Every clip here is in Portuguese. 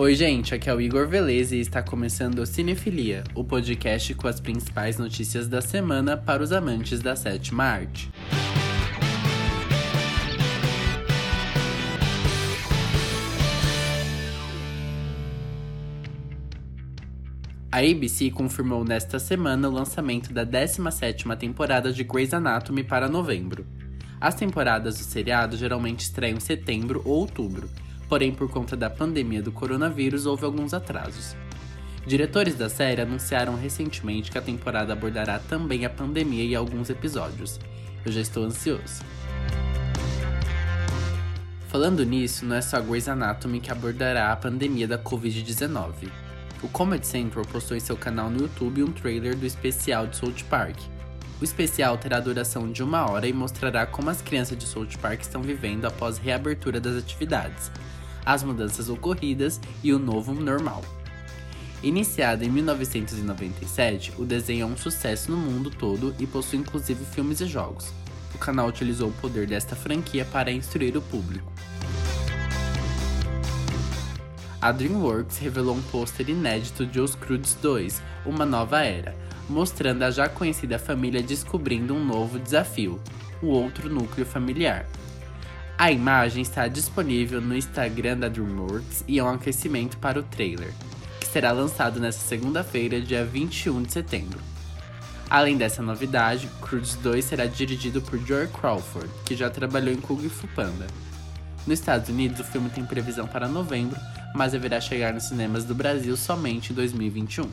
Oi, gente, aqui é o Igor Velez e está começando o Cinefilia, o podcast com as principais notícias da semana para os amantes da sétima arte. A ABC confirmou nesta semana o lançamento da 17ª temporada de Grey's Anatomy para novembro. As temporadas do seriado geralmente estreiam em setembro ou outubro, porém por conta da pandemia do coronavírus houve alguns atrasos. Diretores da série anunciaram recentemente que a temporada abordará também a pandemia e alguns episódios. Eu já estou ansioso. Falando nisso, não é só Grey's Anatomy que abordará a pandemia da Covid-19. O Comedy Central postou em seu canal no YouTube um trailer do especial de South Park. O especial terá duração de uma hora e mostrará como as crianças de South Park estão vivendo após reabertura das atividades, as mudanças ocorridas e o novo normal. Iniciado em 1997, o desenho é um sucesso no mundo todo e possui inclusive filmes e jogos. O canal utilizou o poder desta franquia para instruir o público. A DreamWorks revelou um pôster inédito de Os Crudes 2, Uma Nova Era, mostrando a já conhecida família descobrindo um novo desafio, o outro núcleo familiar. A imagem está disponível no Instagram da DreamWorks e é um aquecimento para o trailer, que será lançado nesta segunda-feira, dia 21 de setembro. Além dessa novidade, Crudes 2 será dirigido por Joy Crawford, que já trabalhou em Kung Fu Panda. Nos Estados Unidos, o filme tem previsão para novembro mas deverá chegar nos cinemas do Brasil somente em 2021.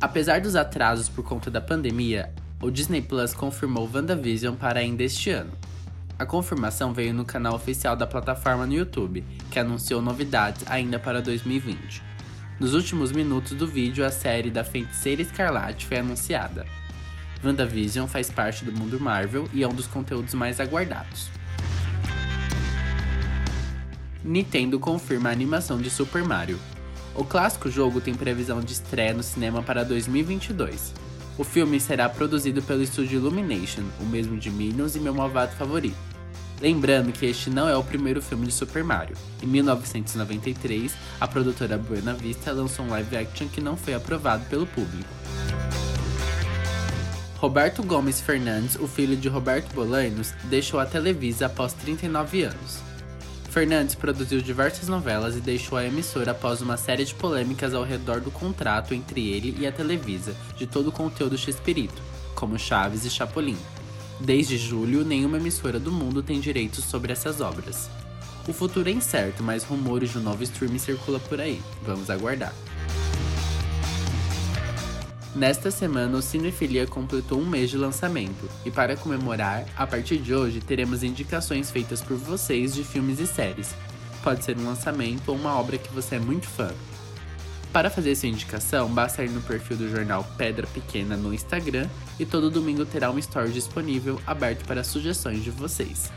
Apesar dos atrasos por conta da pandemia, o Disney Plus confirmou WandaVision para ainda este ano. A confirmação veio no canal oficial da plataforma no YouTube, que anunciou novidades ainda para 2020. Nos últimos minutos do vídeo, a série da Feiticeira Escarlate foi anunciada. WandaVision faz parte do mundo Marvel e é um dos conteúdos mais aguardados. Nintendo confirma a animação de Super Mario. O clássico jogo tem previsão de estreia no cinema para 2022. O filme será produzido pelo estúdio Illumination, o mesmo de Minions e meu malvado favorito. Lembrando que este não é o primeiro filme de Super Mario. Em 1993, a produtora Buena Vista lançou um live action que não foi aprovado pelo público. Roberto Gomes Fernandes, o filho de Roberto Bolanos, deixou a Televisa após 39 anos. Fernandes produziu diversas novelas e deixou a emissora após uma série de polêmicas ao redor do contrato entre ele e a Televisa de todo o conteúdo X-Pirito, como Chaves e Chapolin. Desde julho, nenhuma emissora do mundo tem direitos sobre essas obras. O futuro é incerto, mas rumores de um novo streaming circulam por aí. Vamos aguardar. Nesta semana, o Cinefilia completou um mês de lançamento, e para comemorar, a partir de hoje teremos indicações feitas por vocês de filmes e séries. Pode ser um lançamento ou uma obra que você é muito fã. Para fazer sua indicação, basta ir no perfil do jornal Pedra Pequena no Instagram e todo domingo terá um story disponível aberto para sugestões de vocês.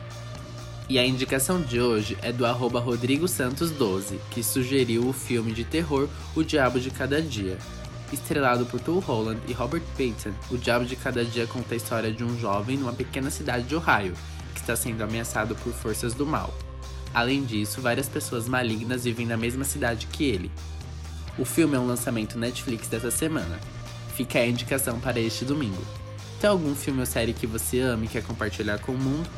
E a indicação de hoje é do arroba Rodrigo Santos 12, que sugeriu o filme de terror O Diabo de Cada Dia, Estrelado por Tom Holland e Robert Pattinson, O Diabo de Cada Dia conta a história de um jovem numa pequena cidade de Ohio, que está sendo ameaçado por forças do mal. Além disso, várias pessoas malignas vivem na mesma cidade que ele. O filme é um lançamento Netflix dessa semana. Fica a indicação para este domingo. Tem algum filme ou série que você ama e quer compartilhar com o mundo?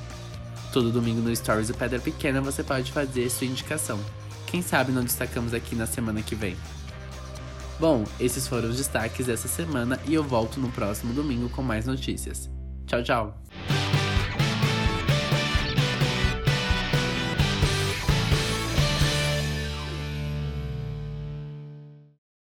Todo domingo no Stories do Pedra Pequena você pode fazer sua indicação. Quem sabe não destacamos aqui na semana que vem. Bom, esses foram os destaques dessa semana e eu volto no próximo domingo com mais notícias. Tchau, tchau!